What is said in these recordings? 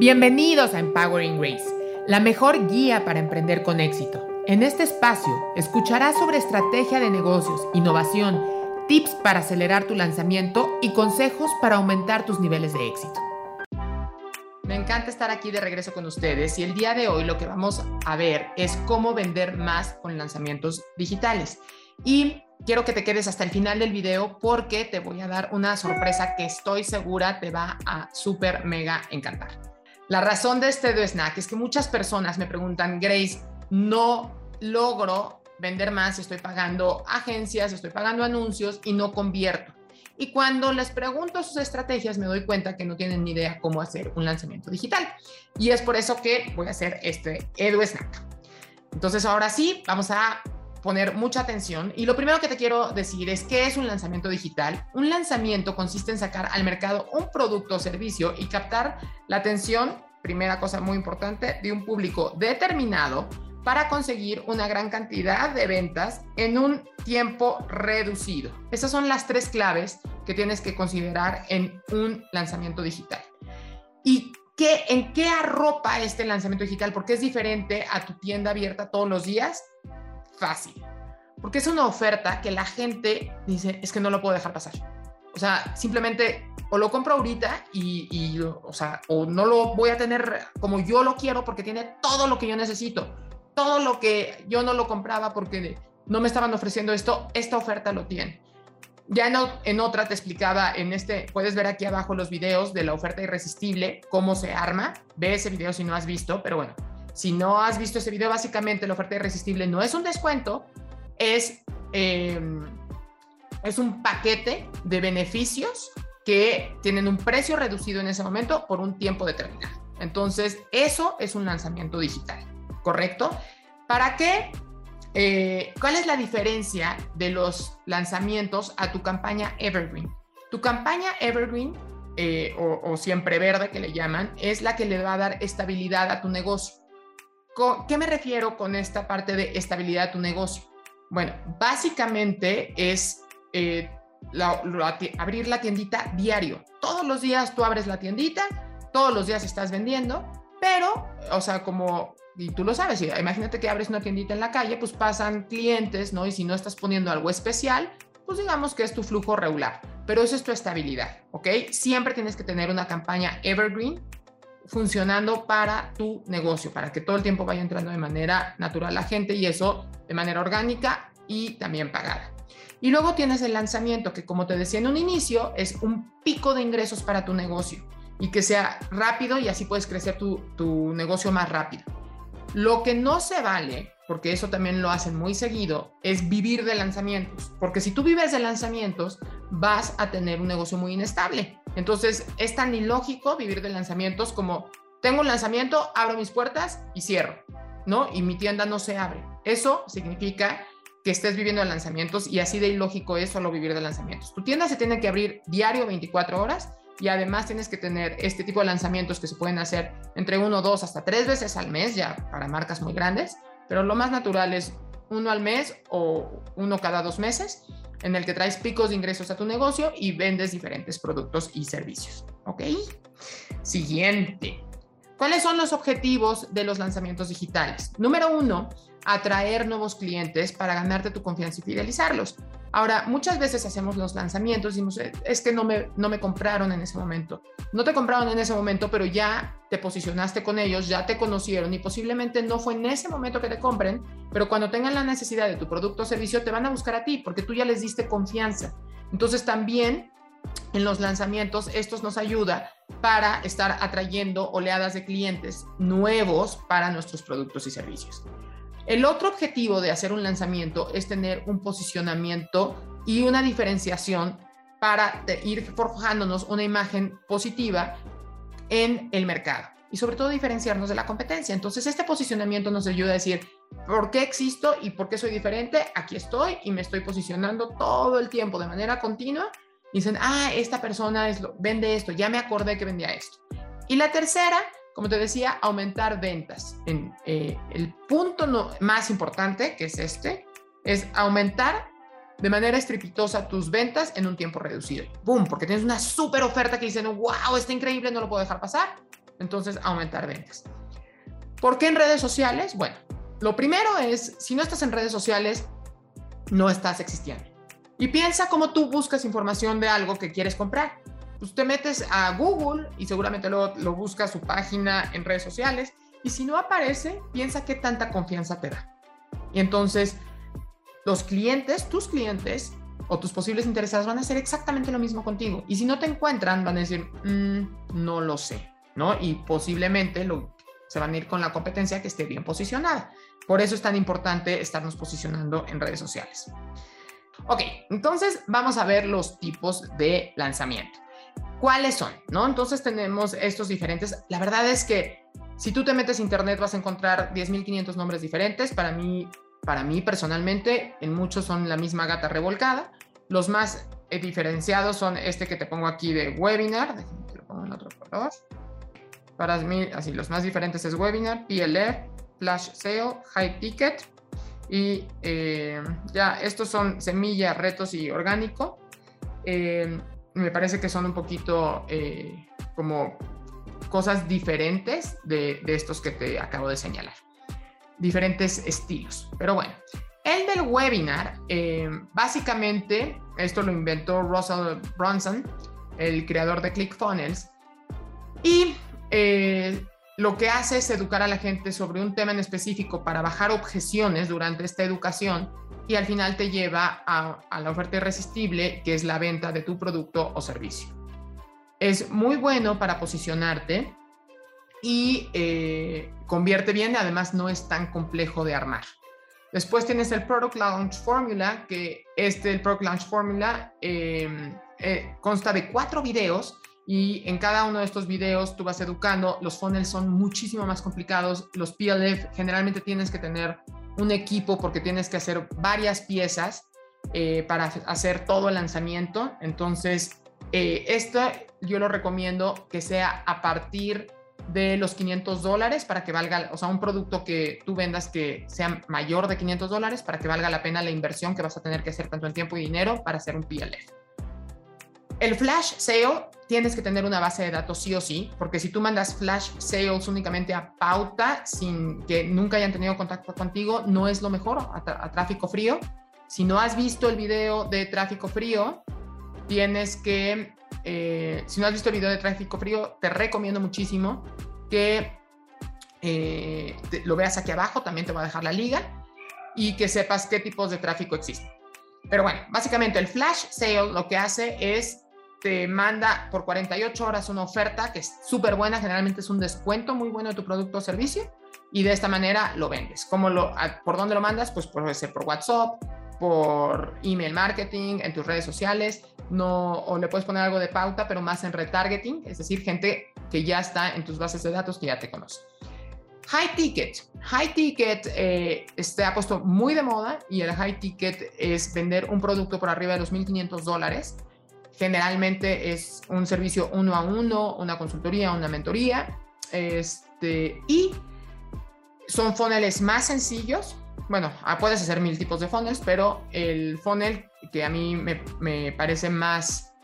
Bienvenidos a Empowering Grace, la mejor guía para emprender con éxito. En este espacio escucharás sobre estrategia de negocios, innovación, tips para acelerar tu lanzamiento y consejos para aumentar tus niveles de éxito. Me encanta estar aquí de regreso con ustedes y el día de hoy lo que vamos a ver es cómo vender más con lanzamientos digitales. Y quiero que te quedes hasta el final del video porque te voy a dar una sorpresa que estoy segura te va a súper mega encantar. La razón de este do snack es que muchas personas me preguntan, Grace, no logro vender más estoy pagando agencias, estoy pagando anuncios y no convierto. Y cuando les pregunto sus estrategias, me doy cuenta que no tienen ni idea cómo hacer un lanzamiento digital. Y es por eso que voy a hacer este Edu Snack. Entonces, ahora sí, vamos a poner mucha atención. Y lo primero que te quiero decir es qué es un lanzamiento digital. Un lanzamiento consiste en sacar al mercado un producto o servicio y captar la atención, primera cosa muy importante, de un público determinado para conseguir una gran cantidad de ventas en un tiempo reducido. Esas son las tres claves que tienes que considerar en un lanzamiento digital. ¿Y qué, en qué arropa este lanzamiento digital? Porque es diferente a tu tienda abierta todos los días fácil. Porque es una oferta que la gente dice, es que no lo puedo dejar pasar. O sea, simplemente o lo compro ahorita y, o sea, o no lo voy a tener como yo lo quiero porque tiene todo lo que yo necesito. Todo lo que yo no lo compraba porque no me estaban ofreciendo esto, esta oferta lo tiene. Ya en, en, otra te explicaba en este, puedes ver aquí abajo los videos de la oferta irresistible, cómo se arma. Ve ese video si no has visto, pero bueno, si no has visto ese video, básicamente la oferta irresistible no es un descuento, es, em, es un paquete de beneficios que tienen un precio reducido en ese momento por un tiempo determinado. Entonces, eso es un lanzamiento digital, ¿correcto? ¿Para qué? Eh, ¿Cuál es la diferencia de los lanzamientos a tu campaña Evergreen? Tu campaña Evergreen eh, o, o, siempre verde que le llaman, es la que le va a dar estabilidad a tu negocio. ¿Qué me refiero con esta parte de estabilidad de tu negocio? Bueno, básicamente es eh, abrir la tiendita diario. Todos los días tú abres la tiendita, todos los días estás vendiendo, pero, o sea, como, tú lo sabes, imagínate que abres una tiendita en la calle, pues pasan clientes, ¿no? Y si no estás poniendo algo especial, pues digamos que es tu flujo regular, pero eso es tu estabilidad, ¿ok? Siempre tienes que tener una campaña evergreen funcionando para tu negocio, para que todo el tiempo vaya entrando de manera natural la gente y eso de manera orgánica y también pagada. Y luego tienes el lanzamiento, que como te decía en un inicio, es un pico de ingresos para tu negocio y que sea rápido y así puedes crecer tu, tu negocio más rápido. Lo que no se vale, porque eso también lo hacen muy seguido, es vivir de lanzamientos. Porque si tú vives de lanzamientos, vas a tener un negocio muy inestable. Entonces, es tan ilógico vivir de lanzamientos como tengo un lanzamiento, abro mis puertas y cierro, ¿no? Y mi tienda no se abre. Eso significa que estés viviendo de lanzamientos y así de ilógico es solo vivir de lanzamientos. Tu tienda se tiene que abrir diario 24 horas y además tienes que tener este tipo de lanzamientos que se pueden hacer entre uno, dos, hasta tres veces al mes, ya para marcas muy grandes, pero lo más natural es uno al mes o uno cada dos meses, en el que traes picos de ingresos a tu negocio y vendes diferentes productos y servicios. ¿Ok? Siguiente. ¿Cuáles son los objetivos de los lanzamientos digitales? Número uno, atraer nuevos clientes para ganarte tu confianza y fidelizarlos. Ahora, muchas veces hacemos los lanzamientos y decimos, es que no me, no me compraron en ese momento. No te compraron en ese momento, pero ya te posicionaste con ellos, ya te conocieron y posiblemente no fue en ese momento que te compren, pero cuando tengan la necesidad de tu producto o servicio, te van a buscar a ti porque tú ya les diste confianza. Entonces también en los lanzamientos, estos nos ayuda para estar atrayendo oleadas de clientes nuevos para nuestros productos y servicios. El otro objetivo de hacer un lanzamiento es tener un posicionamiento y una diferenciación para ir forjándonos una imagen positiva en el mercado y sobre todo diferenciarnos de la competencia. Entonces, este posicionamiento nos ayuda a decir por qué existo y por qué soy diferente. Aquí estoy y me estoy posicionando todo el tiempo de manera continua. Dicen, ah, esta persona vende esto, ya me acordé que vendía esto. Y la tercera como te decía, aumentar ventas. En, eh, el punto más importante, que es este, es aumentar de manera estrepitosa tus ventas en un tiempo reducido. ¡Boom! Porque tienes una súper oferta que dicen, wow, está increíble, no lo puedo dejar pasar. entonces aumentar ventas. ¿Por qué en redes sociales? Bueno, lo primero es, si no estás en redes sociales, no estás existiendo. Y piensa cómo tú buscas información de algo que quieres comprar. Pues te metes a Google y seguramente lo, lo buscas su página en redes sociales. Y si no aparece, piensa qué tanta confianza te da. Y entonces, los clientes, tus clientes o tus posibles interesados van a hacer exactamente lo mismo contigo. Y si no te encuentran, van a decir, mm, no lo sé, ¿no? Y posiblemente lo, se van a ir con la competencia que esté bien posicionada. Por eso es tan importante estarnos posicionando en redes sociales. Ok, entonces vamos a ver los tipos de lanzamiento. ¿Cuáles son? ¿No? Entonces tenemos estos diferentes. La verdad es que si tú te metes a internet vas a encontrar 10.500 nombres diferentes. Para mí, para mí personalmente, en muchos son la misma gata revolcada. Los más eh, diferenciados son este que te pongo aquí de webinar. Déjame que lo pongo en otro color. Para mí, así, los más diferentes es webinar, PLR, flash sale, high ticket. Y eh, ya, estos son semilla, retos y orgánico. Eh, me parece que son un poquito como cosas diferentes de, estos que te acabo de señalar. Diferentes estilos. Pero bueno, el del webinar, eh, básicamente, esto lo inventó Russell Brunson, el creador de ClickFunnels, y eh, lo que hace es educar a la gente sobre un tema en específico para bajar objeciones durante esta educación y al final te lleva a, la oferta irresistible, que es la venta de tu producto o servicio. Es muy bueno para posicionarte y eh, convierte bien, además no es tan complejo de armar. Después tienes el Product Launch Formula, que este, el Product Launch Formula, em, eh, consta de cuatro videos y en cada uno de estos videos tú vas educando. Los funnels son muchísimo más complicados. Los PLF generalmente tienes que tener un equipo porque tienes que hacer varias piezas eh, para hacer todo el lanzamiento. Entonces, esto yo lo recomiendo que sea a partir de los 500 dólares para que valga, o sea, un producto que tú vendas que sea mayor de 500 dólares para que valga la pena la inversión que vas a tener que hacer tanto en tiempo y dinero para hacer un PLF. El flash sale tienes que tener una base de datos sí o sí, porque si tú mandas flash sales únicamente a pauta sin que nunca hayan tenido contacto contigo, no es lo mejor a, a tráfico frío. Si no has visto el video de tráfico frío, tienes que eh, si no has visto el video de tráfico frío, te recomiendo muchísimo que eh, lo veas aquí abajo, también te voy a dejar la liga, y que sepas qué tipos de tráfico existen. Pero bueno, básicamente el flash sale lo que hace es te manda por 48 horas una oferta que es súper buena, generalmente es un descuento muy bueno de tu producto o servicio, y de esta manera lo vendes. ¿Cómo lo, ¿Por dónde lo mandas? Pues puede ser por WhatsApp, por email marketing, en tus redes sociales, no, o le puedes poner algo de pauta, pero más en retargeting, es decir, gente que ya está en tus bases de datos, que ya te conoce. High ticket. High ticket eh, se ha puesto muy de moda y el high ticket es vender un producto por arriba de los 1.500 dólares. Generalmente es un servicio uno a uno, una consultoría, una mentoría. Este, y son funnels más sencillos, bueno, ah, puedes hacer mil tipos de funnels, pero el funnel que a mí me, parece más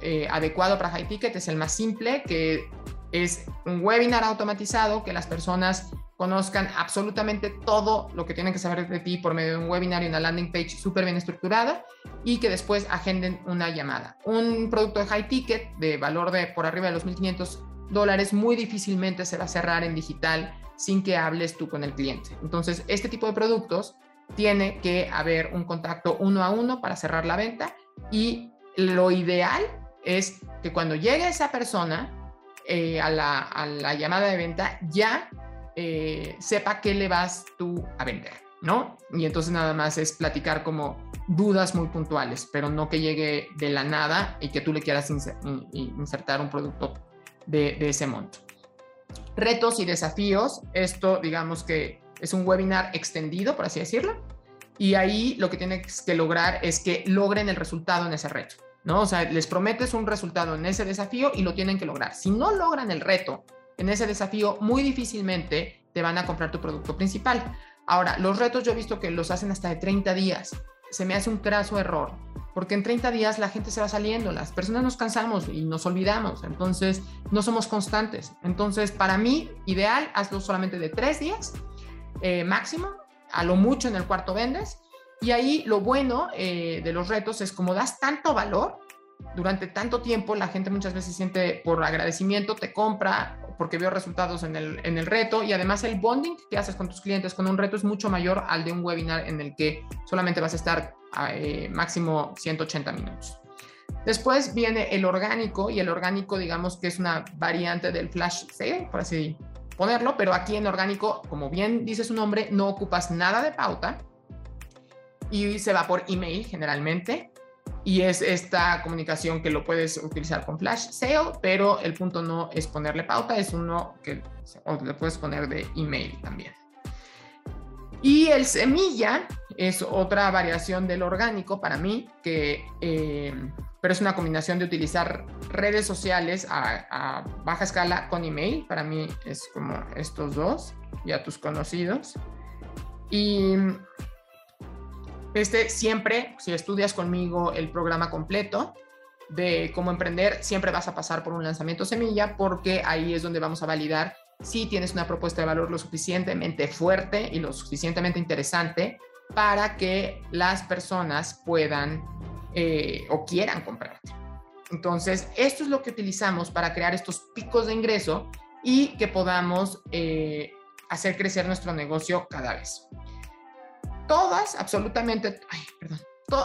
eh, adecuado para high ticket es el más simple, que es un webinar automatizado que las personas conozcan absolutamente todo lo que tienen que saber de ti por medio de un webinar y una landing page súper bien estructurada y que después agenden una llamada. Un producto de high ticket de valor de por arriba de los 1.500 dólares muy difícilmente se va a cerrar en digital sin que hables tú con el cliente. Entonces, este tipo de productos tiene que haber un contacto uno a uno para cerrar la venta y lo ideal es que cuando llegue esa persona eh, a, la, llamada de venta ya eh, sepa qué le vas tú a vender, ¿no? Y entonces nada más es platicar como dudas muy puntuales, pero no que llegue de la nada y que tú le quieras insertar un producto de ese monto retos y desafíos. Esto, digamos que es un webinar extendido, por así decirlo. Y ahí lo que tienes que lograr es que logren el resultado en ese reto, ¿no? O sea, les prometes un resultado en ese desafío y lo tienen que lograr. Si no logran el reto en ese desafío, muy difícilmente te van a comprar tu producto principal. Ahora, los retos yo he visto que los hacen hasta de 30 días. Se me hace un craso error porque en 30 días la gente se va saliendo, las personas nos cansamos y nos olvidamos, entonces no somos constantes. Entonces, para mí, ideal, hazlo solamente de tres días eh, máximo, a lo mucho en el cuarto vendes. Y ahí lo bueno eh, de los retos es como das tanto valor durante tanto tiempo, la gente muchas veces siente por agradecimiento, te compra porque veo resultados en el, en el reto y además el bonding que haces con tus clientes con un reto es mucho mayor al de un webinar en el que solamente vas a estar eh, máximo 180 minutos. Después viene el orgánico y el orgánico digamos que es una variante del flash sale, por así ponerlo, pero aquí en orgánico, como bien dice su nombre, no ocupas nada de pauta y se va por email generalmente y es esta comunicación que lo puedes utilizar con Flash Sale, pero el punto no es ponerle pauta, es uno que le puedes poner de email también. Y el semilla es otra variación del orgánico para mí, que, eh, pero es una combinación de utilizar redes sociales a, a, baja escala con email. Para mí es como estos dos y a tus conocidos. Y este siempre, si estudias conmigo el programa completo de cómo emprender, siempre vas a pasar por un lanzamiento semilla porque ahí es donde vamos a validar si tienes una propuesta de valor lo suficientemente fuerte y lo suficientemente interesante para que las personas puedan eh, o quieran comprarte. Entonces, esto es lo que utilizamos para crear estos picos de ingreso y que podamos eh, hacer crecer nuestro negocio cada vez todas, absolutamente, ay,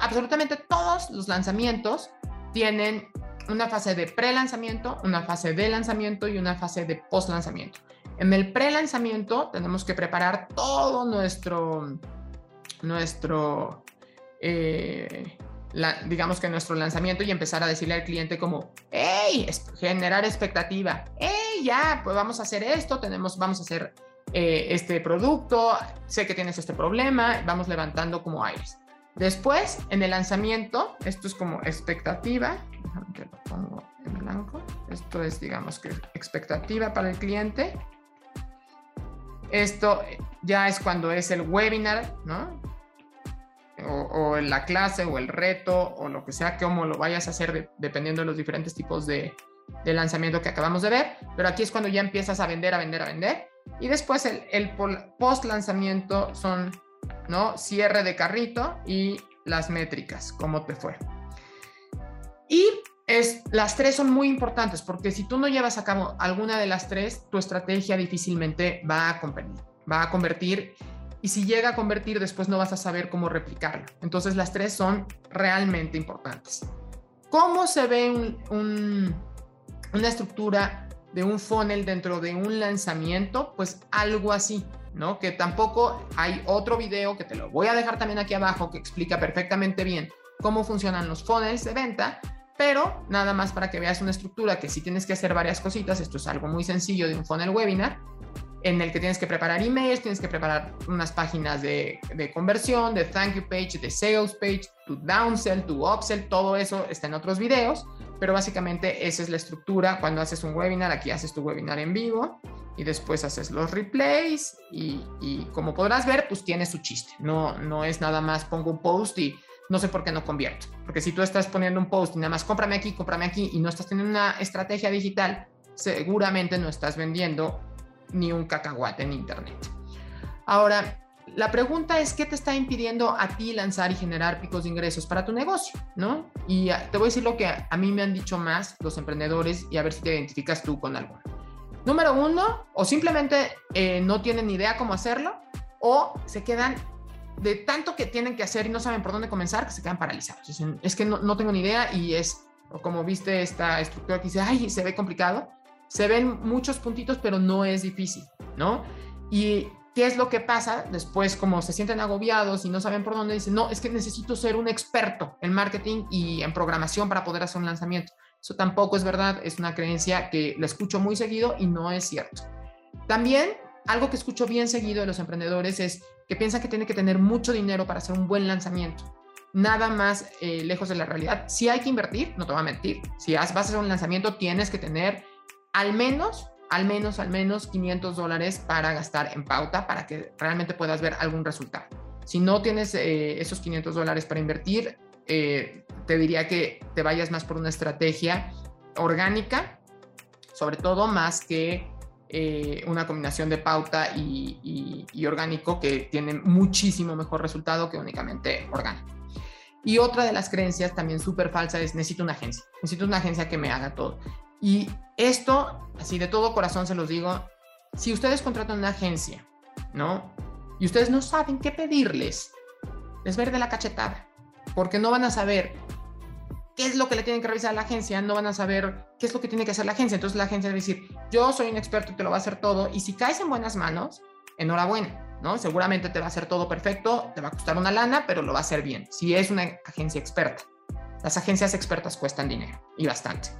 absolutamente todos los lanzamientos tienen una fase de pre-lanzamiento, una fase de lanzamiento y una fase de post-lanzamiento. En el pre-lanzamiento tenemos que preparar todo nuestro, nuestro, eh, digamos que nuestro lanzamiento y empezar a decirle al cliente como, hey, generar expectativa, hey, ya, pues vamos a hacer esto, tenemos, vamos a hacer eh, este producto, sé que tienes este problema, vamos levantando como aires. Después, en el lanzamiento, esto es como expectativa, que lo pongo en blanco, esto es digamos que expectativa para el cliente. Esto ya es cuando es el webinar, ¿no? O, la clase o el reto o lo que sea, como lo vayas a hacer dependiendo de los diferentes tipos de lanzamiento que acabamos de ver. Pero aquí es cuando ya empiezas a vender, a vender, a vender. Y después el, post lanzamiento son, ¿no? Cierre de carrito y las métricas, cómo te fue. Y es, las tres son muy importantes porque si tú no llevas a cabo alguna de las tres, tu estrategia difícilmente va a convertir. Va a convertir y si llega a convertir, después no vas a saber cómo replicarlo. Entonces las tres son realmente importantes. ¿Cómo se ve un, una estructura de un funnel dentro de un lanzamiento, pues algo así, ¿no? Que tampoco hay otro video que te lo voy a dejar también aquí abajo que explica perfectamente bien cómo funcionan los funnels de venta, pero nada más para que veas una estructura que si tienes que hacer varias cositas, esto es algo muy sencillo de un funnel webinar, en el que tienes que preparar emails, tienes que preparar unas páginas de, de, conversión, de thank you page, de sales page, tu downsell, tu upsell, todo eso está en otros videos, pero básicamente esa es la estructura. Cuando haces un webinar, aquí haces tu webinar en vivo y después haces los replays y, y como podrás ver, pues tiene su chiste. No, no es nada más pongo un post y no sé por qué no convierto. Porque si tú estás poniendo un post y nada más cómprame aquí, cómprame aquí y no estás teniendo una estrategia digital, seguramente no estás vendiendo ni un cacahuate en Internet. Ahora, la pregunta es, ¿qué te está impidiendo a ti lanzar y generar picos de ingresos para tu negocio? ¿No? Y te voy a decir lo que a mí me han dicho más los emprendedores y a ver si te identificas tú con algo. Número uno, o simplemente eh, no tienen idea cómo hacerlo, o se quedan de tanto que tienen que hacer y no saben por dónde comenzar, que se quedan paralizados. Dicen, es que no, no tengo ni idea y es, como viste esta estructura que dice, ay, se ve complicado se ven muchos puntitos, pero no es difícil, ¿no? Y ¿qué es lo que pasa? Después, como se sienten agobiados y no saben por dónde, dicen, no, es que necesito ser un experto en marketing y en programación para poder hacer un lanzamiento. Eso tampoco es verdad, es una creencia que la escucho muy seguido y no es cierto. También, algo que escucho bien seguido de los emprendedores es que piensan que tienen que tener mucho dinero para hacer un buen lanzamiento. Nada más eh, lejos de la realidad. Si hay que invertir, no te voy a mentir. Si vas a hacer un lanzamiento, tienes que tener al menos, al menos, al menos 500 dólares para gastar en pauta para que realmente puedas ver algún resultado. Si no tienes eh, esos 500 dólares para invertir, eh, te diría que te vayas más por una estrategia orgánica, sobre todo más que eh, una combinación de pauta y, orgánico que tiene muchísimo mejor resultado que únicamente orgánico. Y otra de las creencias también súper falsa es necesito una agencia, necesito una agencia que me haga todo. Y esto, así de todo corazón se los digo, si ustedes contratan una agencia, ¿no? Y ustedes no saben qué pedirles, les ver de la cachetada, porque no van a saber qué es lo que le tienen que revisar a la agencia, no van a saber qué es lo que tiene que hacer la agencia. Entonces la agencia va a decir, yo soy un experto te lo va a hacer todo. Y si caes en buenas manos, enhorabuena, ¿no? Seguramente te va a hacer todo perfecto, te va a costar una lana, pero lo va a hacer bien. Si es una agencia experta. Las agencias expertas cuestan dinero y bastante.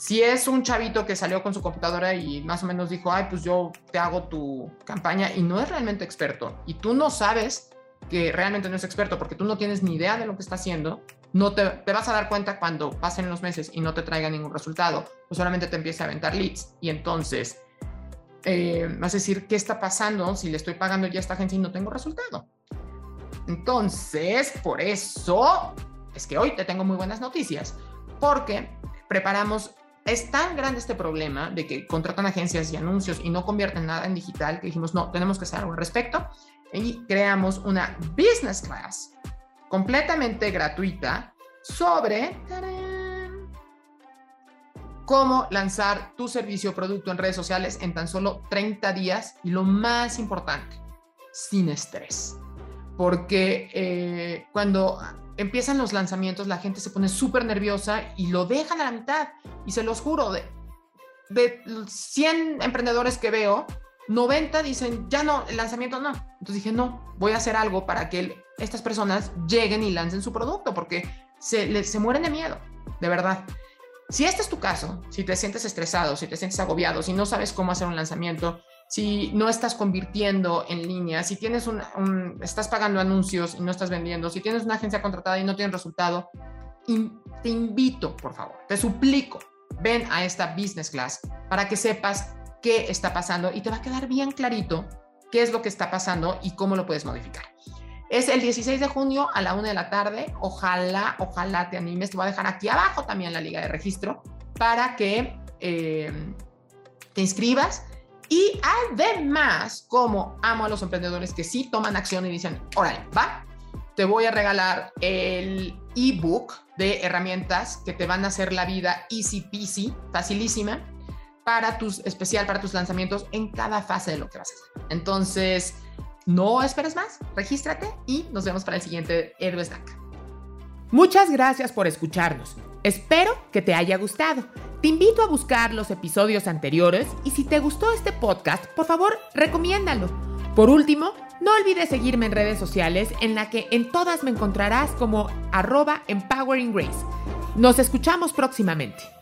Si es un chavito que salió con su computadora y más o menos dijo, ay, pues yo te hago tu campaña y no es realmente experto y tú no sabes que realmente no es experto porque tú no tienes ni idea de lo que está haciendo, no te, vas a dar cuenta cuando pasen los meses y no te traiga ningún resultado, o solamente te empiece a aventar leads. Y entonces eh, vas a decir, ¿qué está pasando si le estoy pagando ya a esta agencia y no tengo resultado? Entonces, por eso es que hoy te tengo muy buenas noticias, porque preparamos, es tan grande este problema de que contratan agencias y anuncios y no convierten nada en digital que dijimos, no, tenemos que hacer algo al respecto y creamos una business class completamente gratuita sobre cómo lanzar tu servicio o producto en redes sociales en tan solo 30 días y lo más importante, sin estrés. Porque eh, cuando empiezan los lanzamientos la gente se pone súper nerviosa y lo dejan a la mitad. Y se los juro, de, de 100 emprendedores que veo, 90 dicen, ya no, el lanzamiento no. Entonces dije, no, voy a hacer algo para que estas personas lleguen y lancen su producto, porque se, se mueren de miedo, de verdad. Si este es tu caso, si te sientes estresado, si te sientes agobiado, si no sabes cómo hacer un lanzamiento, si no estás convirtiendo en línea, si tienes un, estás pagando anuncios y no estás vendiendo, si tienes una agencia contratada y no tienes resultado, te invito, por favor, te suplico, ven a esta business class para que sepas qué está pasando y te va a quedar bien clarito qué es lo que está pasando y cómo lo puedes modificar. Es el 16 de junio a la una de la tarde. Ojalá, ojalá te animes. Te voy a dejar aquí abajo también la liga de registro para que eh, te inscribas. Y además, como amo a los emprendedores que sí toman acción y dicen, órale, va, te voy a regalar el ebook de herramientas que te van a hacer la vida easy peasy, facilísima para tus, especial para tus lanzamientos en cada fase de lo que vas a hacer. Entonces, no esperes más, regístrate y nos vemos para el siguiente Héroes DAC. Muchas gracias por escucharnos. Espero que te haya gustado. Te invito a buscar los episodios anteriores y si te gustó este podcast, por favor, recomiéndalo. Por último, no olvides seguirme en redes sociales en la que en todas me encontrarás como arroba. Nos escuchamos próximamente.